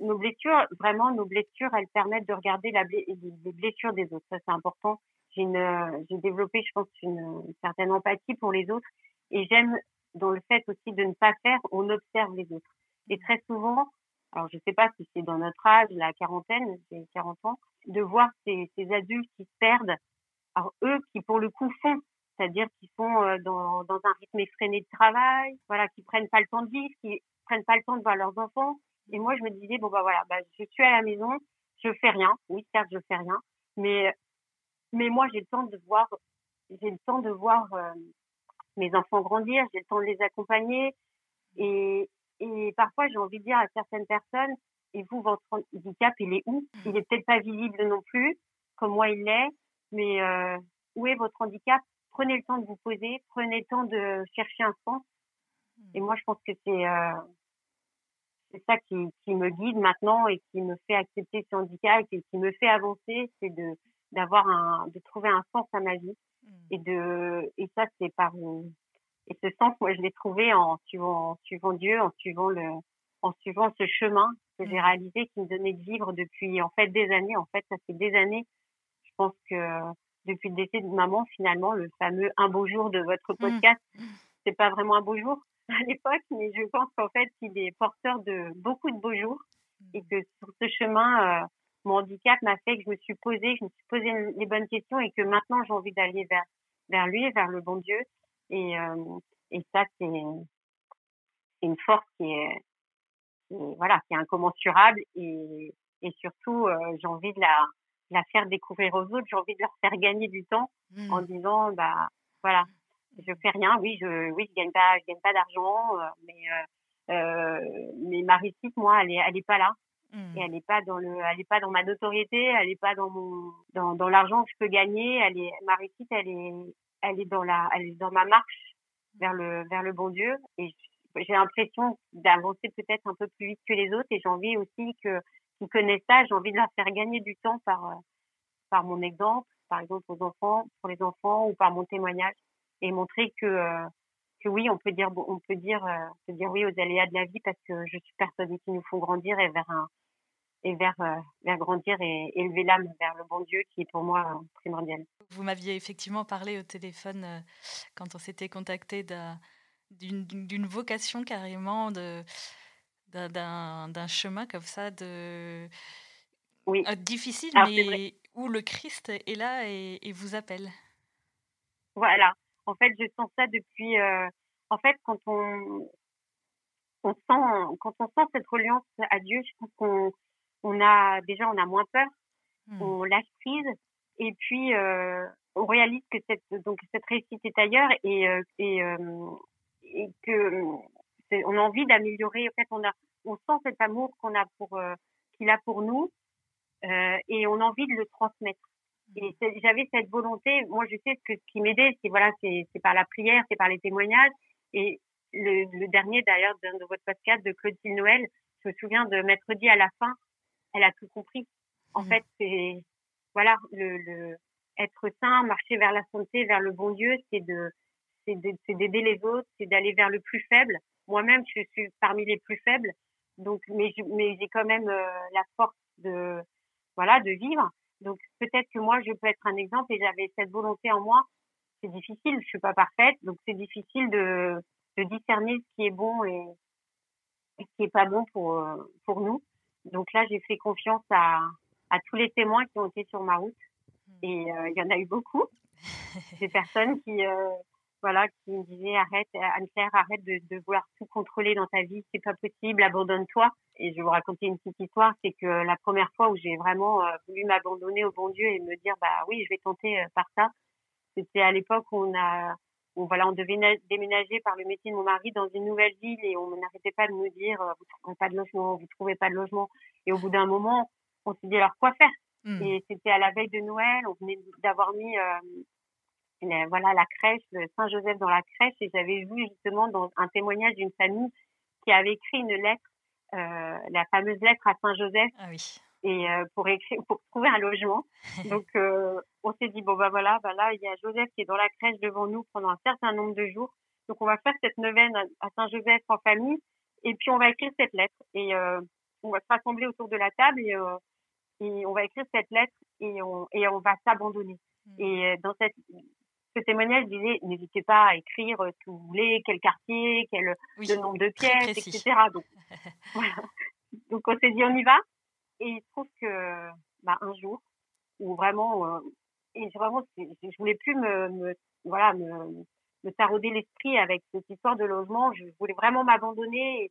Nos blessures, vraiment, nos blessures, elles permettent de regarder la les blessures des autres. Ça, c'est important. J'ai une, j'ai développé, je pense, une, une certaine empathie pour les autres et j'aime dans le fait aussi de ne pas faire, on observe les autres. Et mmh. très souvent, alors je ne sais pas si c'est dans notre âge, la quarantaine, j'ai 40 ans, de voir ces, ces, adultes qui se perdent. Alors eux qui pour le coup font, c'est-à-dire qui sont euh, dans, dans un rythme effréné de travail, voilà, qui prennent pas le temps de vivre, qui prennent pas le temps de voir leurs enfants. Et moi je me disais bon bah voilà, bah, je suis à la maison, je fais rien. Oui certes je fais rien, mais mais moi j'ai le temps de voir, j'ai le temps de voir euh, mes enfants grandir, j'ai le temps de les accompagner. Et, et parfois, j'ai envie de dire à certaines personnes, et vous, votre handicap, il est où Il est peut-être pas visible non plus, comme moi il l'est, mais euh, où est votre handicap? Prenez le temps de vous poser, prenez le temps de chercher un sens. Et moi, je pense que c'est euh, c'est ça qui, qui me guide maintenant et qui me fait accepter ce handicap et qui me fait avancer, c'est de d'avoir un, de trouver un sens à ma vie mmh. Et de et ça c'est par et ce sens moi je l'ai trouvé en suivant en suivant Dieu, en suivant le en suivant ce chemin que j'ai mmh. réalisé qui me donnait de vivre depuis en fait des années. En fait, ça fait des années. Je pense que depuis le décès de maman, finalement, le fameux un beau jour de votre mmh. podcast, c'est pas vraiment un beau jour (laughs) à l'époque, mais je pense qu'en fait, il est porteur de beaucoup de beaux jours et que sur ce chemin, euh, mon handicap m'a fait que je me suis posée, je me suis posé les bonnes questions et que maintenant j'ai envie d'aller vers vers lui, vers le bon Dieu. Et euh, et ça c'est une force qui est, voilà, qui est incommensurable et et surtout euh, j'ai envie de la la faire découvrir aux autres, j'ai envie de leur faire gagner du temps mmh. en disant bah voilà, je fais rien, oui je oui je gagne pas je gagne pas d'argent euh, mais euh, mais ma réussite moi elle est elle est pas là Mmh. Et elle n'est pas dans le, elle est pas dans ma notoriété, elle n'est pas dans mon, dans, dans l'argent que je peux gagner. Elle est, ma réussite, elle est, elle est dans la, elle est dans ma marche vers le, vers le bon Dieu. Et j'ai l'impression d'avancer peut-être un peu plus vite que les autres. Et j'ai envie aussi que, qu'ils connaissent ça. J'ai envie de leur faire gagner du temps par, par mon exemple, par exemple aux enfants, pour les enfants ou par mon témoignage et montrer que, que oui, on peut dire, on peut dire, euh, peut dire oui aux aléas de la vie parce que je suis persuadée qu'ils nous font grandir et vers un, et vers, euh, vers grandir et élever l'âme vers le bon Dieu qui est pour moi primordial. Vous m'aviez effectivement parlé au téléphone euh, quand on s'était contacté d'une vocation carrément d'un chemin comme ça de oui. difficile mais où le Christ est là et, et vous appelle. Voilà, en fait, je sens ça depuis. Euh, en fait, quand on, on sent, quand on sent cette reliance à Dieu, je pense qu'on on a déjà on a moins peur, mmh. on lâche prise, et puis euh, on réalise que cette donc cette réussite est ailleurs et euh, et, et que on a envie d'améliorer. En fait, on a on sent cet amour qu'on a pour qu'il a pour nous et on a envie de le transmettre. Et j'avais cette volonté. Moi, je sais que ce qui m'aidait, c'est voilà, c'est par la prière, c'est par les témoignages. Et le, le dernier d'ailleurs de, de, votre podcast de Claudine Noël, je me souviens de m'être dit à la fin, elle a tout compris. En mmh. fait, c'est voilà, le, le être sain, marcher vers la santé, vers le bon Dieu, c'est de c'est d'aider les autres, c'est d'aller vers le plus faible. Moi-même, je suis parmi les plus faibles, donc mais mais j'ai quand même euh, la force de voilà de vivre donc peut-être que moi je peux être un exemple et j'avais cette volonté en moi. C'est difficile, je suis pas parfaite, donc c'est difficile de, de discerner ce qui est bon et, ce qui est pas bon pour pour nous. Donc là j'ai fait confiance à à tous les témoins qui ont été sur ma route mmh. et euh, il y en a eu beaucoup. (laughs) Des personnes qui euh, voilà, qui me disait arrête, Anne-Claire, arrête de, de, vouloir tout contrôler dans ta vie, c'est pas possible, abandonne-toi. Et je vais vous raconter une petite histoire, c'est que la première fois où j'ai vraiment euh, voulu m'abandonner au bon Dieu et me dire bah oui, je vais tenter euh, par ça, c'était à l'époque où on a, où, voilà, on devait déménager par le métier de mon mari dans une nouvelle ville et on n'arrêtait pas de me dire euh, vous trouvez pas de logement, vous trouvez pas de logement. Et au bout d'un moment, on s'est dit alors quoi faire? Mmh. Et c'était à la veille de Noël, on venait d'avoir mis voilà la crèche Saint-Joseph dans la crèche et j'avais vu justement dans un témoignage d'une famille qui avait écrit une lettre, euh, la fameuse lettre à Saint-Joseph. Ah oui. Et euh, pour écrire, pour trouver un logement. (laughs) Donc euh, on s'est dit bon bah voilà, bah là il y a Joseph qui est dans la crèche devant nous pendant un certain nombre de jours. Donc on va faire cette neuvaine à Saint-Joseph en famille et puis on va écrire cette lettre et euh, on va se rassembler autour de la table et, euh, et on va écrire cette lettre et on et on va s'abandonner. Mmh. Et dans cette ce témoignage disait n'hésitez pas à écrire ce que vous voulez, quel quartier, quel le nombre de pièces, etc. Donc, (laughs) voilà. Donc on s'est dit on y va. Et il se trouve que bah, un jour, où vraiment, euh, et vraiment, je voulais plus me, me voilà me, me tarauder l'esprit avec cette histoire de logement. Je voulais vraiment m'abandonner.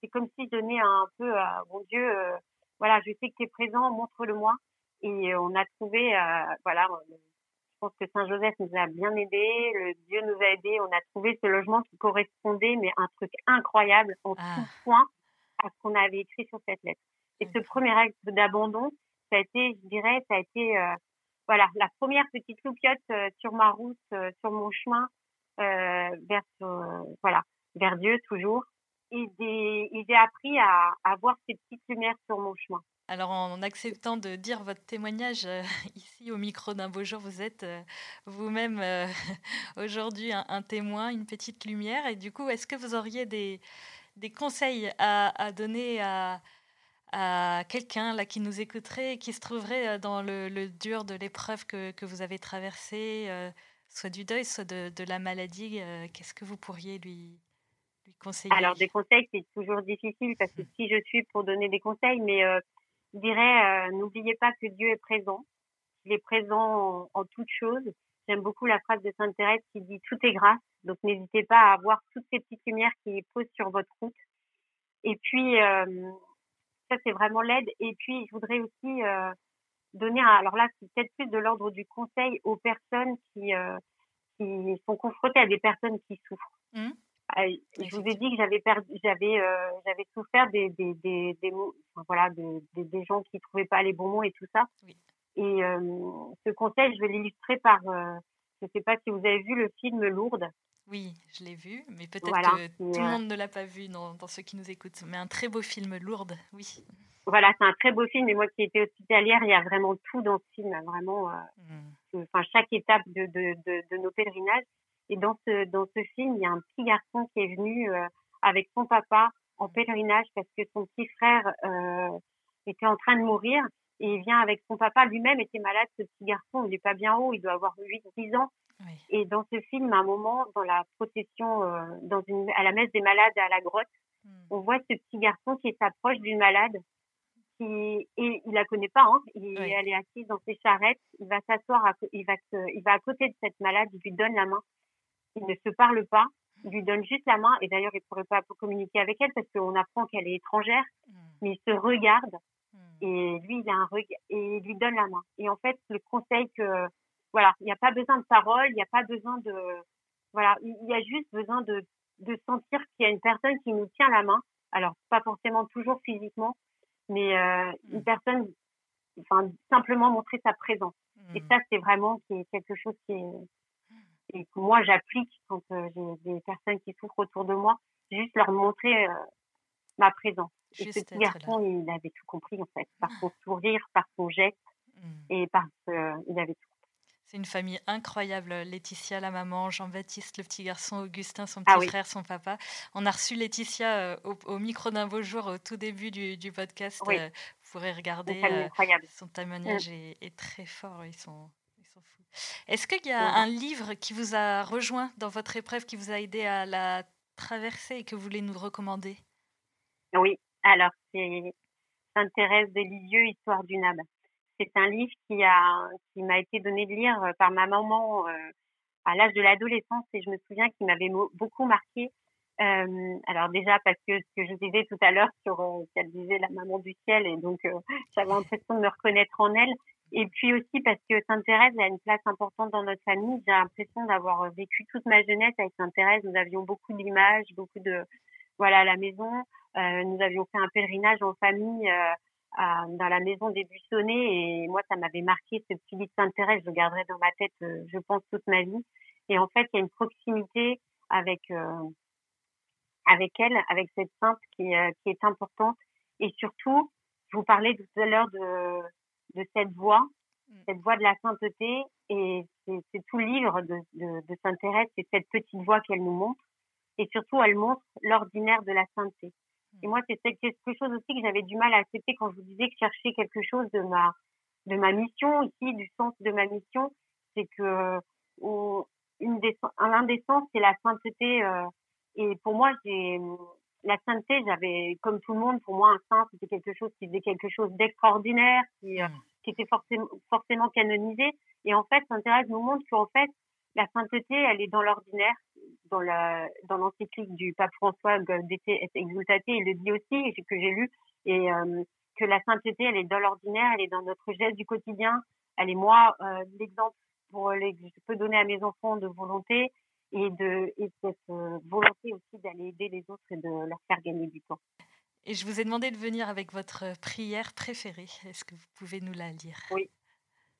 C'est comme si je donnais un peu à mon Dieu, euh, voilà, je sais que tu es présent, montre-le-moi. Et on a trouvé, voilà, je pense que Saint-Joseph nous a bien aidés, le Dieu nous a aidés, on a trouvé ce logement qui correspondait, mais un truc incroyable en ah. tout point à ce qu'on avait écrit sur cette lettre. Et ce premier acte d'abandon, ça a été, je dirais, ça a été, euh, voilà, la première petite loupiote euh, sur ma route, euh, sur mon chemin vers, voilà, vers Dieu toujours. et, j'ai appris à, à voir ces petites lumières sur mon chemin. Alors, en acceptant de dire votre témoignage (laughs) ici au micro d'un beau jour, vous êtes vous-même (laughs) aujourd'hui un, témoin, une petite lumière. Et du coup, est-ce que vous auriez des, des conseils à, donner à, à quelqu'un là qui nous écouterait et qui se trouverait dans le, dur de l'épreuve que, que, vous avez traversée, soit du deuil, soit de, de la maladie Qu'est-ce que vous pourriez lui, lui conseiller? Alors, des conseils, c'est toujours difficile parce que si je suis pour donner des conseils, mais je dirais, euh, n'oubliez pas que Dieu est présent. Il est présent en, toutes choses. J'aime beaucoup la phrase de Sainte Thérèse qui dit tout est grâce. Donc n'hésitez pas à voir toutes ces petites lumières qui posent sur votre route. Et puis euh, ça c'est vraiment l'aide. Et puis je voudrais aussi euh, donner, un, alors là c'est peut-être plus de l'ordre du conseil aux personnes qui qui sont confrontées à des personnes qui souffrent. Mmh. Ah, je vous ai dit que j'avais perdu, j'avais, euh, j'avais souffert des, des, des, des mots, voilà, des, des, gens qui trouvaient pas les bons mots et tout ça. Et euh, ce conseil, je vais l'illustrer par, euh, je sais pas si vous avez vu le film Lourdes. Oui, je l'ai vu, mais peut-être que tout le monde ne l'a pas vu dans, dans, ceux qui nous écoutent. Mais un très beau film Lourdes, oui. Voilà, c'est un très beau film. Et moi qui étais hospitalière, il y a vraiment tout dans ce film, vraiment. Mmh. Enfin, chaque étape de, de, de, de nos pèlerinages. Et dans ce, dans ce film, il y a un petit garçon qui est venu euh, avec son papa en pèlerinage parce que son petit frère euh, était en train de mourir. Et il vient avec son papa, lui-même était malade, ce petit garçon, il n'est pas bien haut, il doit avoir 8-10 ans. Et dans ce film, à un moment, dans la procession, euh, dans une, à la messe des malades à la grotte, hmm. on voit ce petit garçon qui s'approche d'une malade qui, et il la connaît pas, hein, il, elle est assise dans ses charrettes, il va s'asseoir, il va, il va à côté de cette malade, il lui donne la main il ne se parle pas, il lui donne juste la main, et d'ailleurs, il ne pourrait pas communiquer avec elle parce qu'on apprend qu'elle est étrangère, hmm. mais il se regarde, hmm. et lui, il a un regard, et il lui donne la main. Et en fait, le conseil que, voilà, il n'y a pas besoin de parole, il n'y a pas besoin de, voilà, il y a juste besoin de, de sentir qu'il y a une personne qui nous tient la main. Alors, pas forcément toujours physiquement, mais euh, une hmm. personne, enfin, simplement montrer sa présence. Et ça, c'est vraiment quelque chose qui est, et que moi j'applique quand euh, j'ai des personnes qui souffrent autour de moi, juste leur montrer euh, ma présence. et ce petit garçon, il avait tout compris en fait, par son sourire, par son geste, mmh. et parce qu'il euh, avait tout c'est une famille incroyable. Laetitia, la maman, Jean-Baptiste, le petit garçon, Augustin, son petit ah frère, son papa. On a reçu Laetitia au, micro d'un beau jour au tout début du, du podcast. vous pourrez regarder. son témoignage mmh. est, très fort. Ils sont, est-ce qu'il y a un livre qui vous a rejoint dans votre épreuve, qui vous a aidé à la traverser et que vous voulez nous recommander? Oui, alors c'est Sainte-Thérèse de Lisieux, Histoire d'une âme. C'est un livre qui a qui m'a été donné de lire par ma maman euh, à l'âge de l'adolescence et je me souviens qu'il m'avait beaucoup marqué. Euh, alors déjà parce que ce que je disais tout à l'heure sur euh, qu'elle disait la maman du ciel et donc (laughs) j'avais l'impression de me reconnaître en elle et puis aussi parce que Sainte-Thérèse a une place importante dans notre famille. J'ai l'impression d'avoir vécu toute ma jeunesse avec Sainte-Thérèse. Nous avions beaucoup d'images, beaucoup de voilà à la maison. Euh, nous avions fait un pèlerinage en famille euh, dans la maison des Buissonnets et moi ça m'avait marqué ce petit lit de Sainte-Thérèse. Je le garderai dans ma tête, euh, je pense toute ma vie. Et en fait il y a une proximité avec euh, avec elle, avec cette sainte qui, euh, qui est importante. Et surtout, je vous parlais tout à l'heure de de cette voie, mm. cette voie de la sainteté. Et c'est tout le livre de, de, de Sainte Thérèse, c'est cette petite voie qu'elle nous montre. Et surtout, elle montre l'ordinaire de la sainteté. Mm. Et moi, c'est quelque chose aussi que j'avais du mal à accepter quand je vous disais que chercher quelque chose de ma, de ma mission ici, du sens de ma mission, c'est que une des, un des sens, c'est la sainteté. Euh, et pour moi, j'ai la sainteté, j'avais, comme tout le monde, pour moi, un saint, c'était quelque chose qui faisait quelque chose d'extraordinaire, qui, euh, mm. qui était forcément, forcément canonisé. Et en fait, Sainte Thérèse nous montre qu'en fait, la sainteté, elle est dans l'ordinaire, dans la, dans l'encyclique du pape François, Gaudete et Exultate, il le dit aussi, que j'ai lu, et euh, que la sainteté, elle est dans l'ordinaire, elle est dans notre geste du quotidien. Elle est moi, euh, l'exemple pour les, je peux donner à mes enfants de volonté, et de et cette euh, volonté aussi d'aller aider les autres et de leur faire gagner du temps. Et je vous ai demandé de venir avec votre prière préférée. Est-ce que vous pouvez nous la lire? Oui.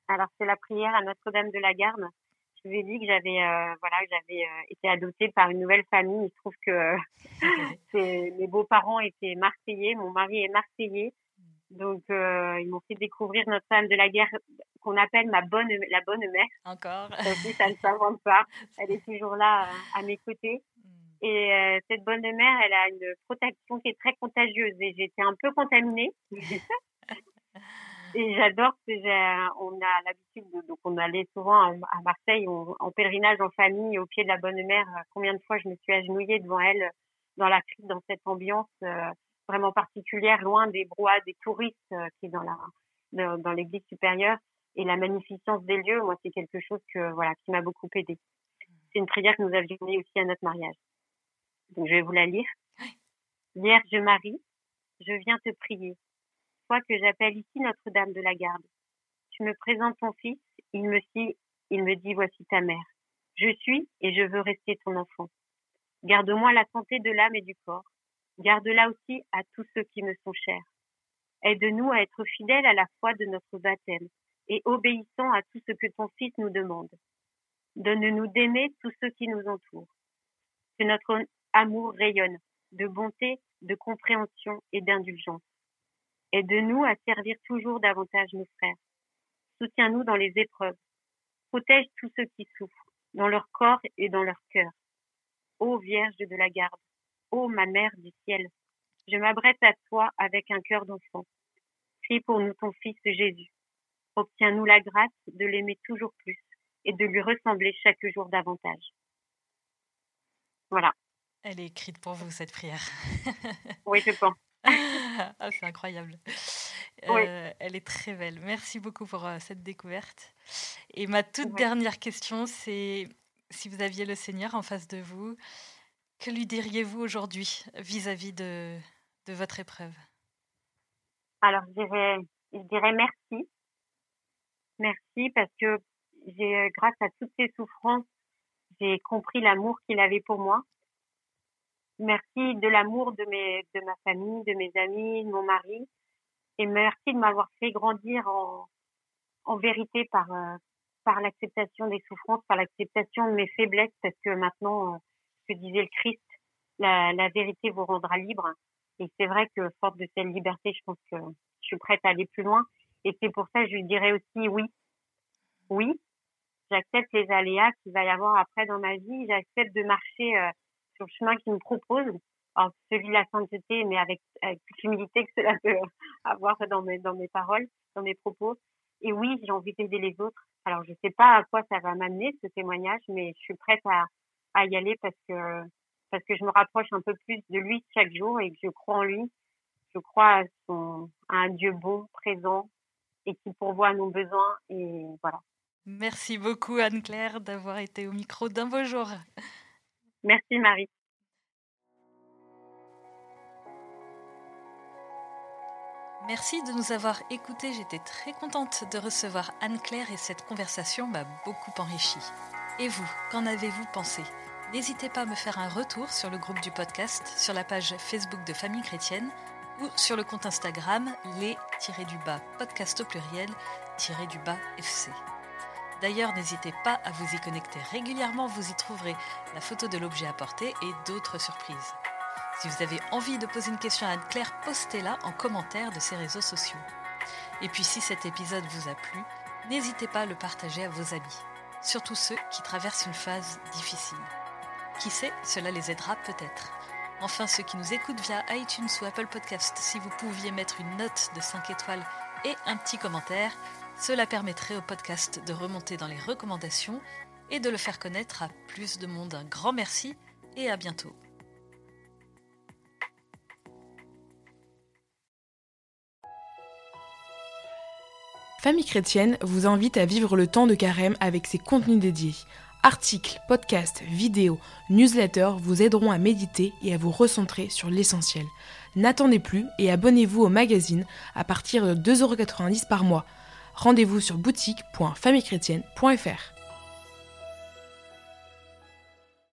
Alors c'est la prière à Notre-Dame de la Garde. Je vous ai dit que j'avais euh, voilà, j'avais euh, été adoptée par une nouvelle famille. Il se trouve que (laughs) mes beaux-parents étaient marseillais, mon mari est marseillais. Donc euh, ils m'ont fait découvrir notre femme de la guerre qu'on appelle ma bonne la bonne mère. Encore. ça ne s'invente pas. (laughs) Elle est toujours là à mes côtés. Hmm. Et cette bonne mère, elle a une protection qui est très contagieuse et j'étais un peu contaminée. (laughs) Et j'adore, on a l'habitude, de, donc on allait souvent à, Marseille en pèlerinage en famille au pied de la Bonne Mère. Combien de fois je me suis agenouillée devant elle dans la crypte, dans cette ambiance euh, vraiment particulière, loin des brouhahs des touristes euh, qui est dans la dans, l'église supérieure et la magnificence des lieux. Moi, c'est quelque chose que voilà qui m'a beaucoup aidé. C'est une prière que nous avions mis aussi à notre mariage. Donc je vais vous la lire. Vierge Marie, je viens te prier que j'appelle ici Notre-Dame de la Garde. Tu me présentes ton fils, il me dit, il me dit voici ta mère. Je suis et je veux rester ton enfant. Garde-moi la santé de l'âme et du corps. Garde-la aussi à tous ceux qui me sont chers. Aide-nous à être fidèles à la foi de notre baptême et obéissant à tout ce que ton Fils nous demande. Donne-nous d'aimer tous ceux qui nous entourent. Que notre amour rayonne de bonté, de compréhension et d'indulgence. Aide-nous à servir toujours davantage nos frères. Soutiens-nous dans les épreuves. Protège tous ceux qui souffrent, dans leur corps et dans leur cœur. Ô Vierge de la garde, ô ma Mère du ciel, je m'abrette à toi avec un cœur d'enfant. Prie pour nous ton Fils Jésus. Obtiens-nous la grâce de l'aimer toujours plus et de lui ressembler chaque jour davantage. Voilà. Elle est écrite pour vous, cette prière. oui, je pense. (laughs) (laughs) ah, c'est incroyable. Euh, elle est très belle. Merci beaucoup pour euh, cette découverte. Et ma toute dernière question, c'est si vous aviez le Seigneur en face de vous, que lui diriez-vous aujourd'hui vis-à-vis de, de votre épreuve? Alors, je dirais, je dirais merci. Merci parce que j'ai, euh, grâce à toutes ces souffrances, j'ai compris l'amour qu'il avait pour moi. Merci de l'amour de, mes, de ma famille, de mes amis, de mon mari. Et merci de m'avoir fait grandir en, en vérité par, euh, par l'acceptation des souffrances, par l'acceptation de mes faiblesses, parce que maintenant, euh, ce que disait le Christ, la, la vérité vous rendra libre. Et c'est vrai que, forte de cette liberté, je pense que je suis prête à aller plus loin. Et c'est pour ça que je lui dirais aussi oui. Oui, j'accepte les aléas qu'il va y avoir après dans ma vie. J'accepte de marcher euh, sur le chemin qu'il me propose, alors celui de la sainteté, mais avec, toute l'humilité que cela peut (laughs) avoir dans mes, dans mes paroles, dans mes propos. Et oui, j'ai envie d'aider les autres. Alors, je sais pas à quoi ça va m'amener, ce témoignage, mais je suis prête à, y aller parce que, parce que je me rapproche un peu plus de lui chaque jour et que je crois en lui. Je crois à un Dieu bon, présent et qui pourvoit à nos besoins. Et voilà. Merci beaucoup, Anne-Claire, d'avoir été au micro d'un beau jour. Merci Marie. Merci de nous avoir écoutés. J'étais très contente de recevoir Anne-Claire et cette conversation m'a beaucoup enrichie. Et vous, qu'en avez-vous pensé? N'hésitez pas à me faire un retour sur le groupe du podcast, sur la page Facebook de Famille Chrétienne ou sur le compte Instagram les-du-bas podcast au pluriel-du-bas FC. D'ailleurs, n'hésitez pas à vous y connecter régulièrement, vous y trouverez la photo de l'objet apporté et d'autres surprises. Si vous avez envie de poser une question à Anne-Claire, postez-la en commentaire de ses réseaux sociaux. Et puis si cet épisode vous a plu, n'hésitez pas à le partager à vos amis, surtout ceux qui traversent une phase difficile. Qui sait, cela les aidera peut-être. Enfin, ceux qui nous écoutent via iTunes ou Apple Podcast, si vous pouviez mettre une note de 5 étoiles et un petit commentaire, cela permettrait au podcast de remonter dans les recommandations et de le faire connaître à plus de monde. Un grand merci et à bientôt. Famille chrétienne vous invite à vivre le temps de carême avec ses contenus dédiés. Articles, podcasts, vidéos, newsletters vous aideront à méditer et à vous recentrer sur l'essentiel. N'attendez plus et abonnez-vous au magazine à partir de 2,90€ par mois rendez-vous sur boutique.famillechrétienne.fr.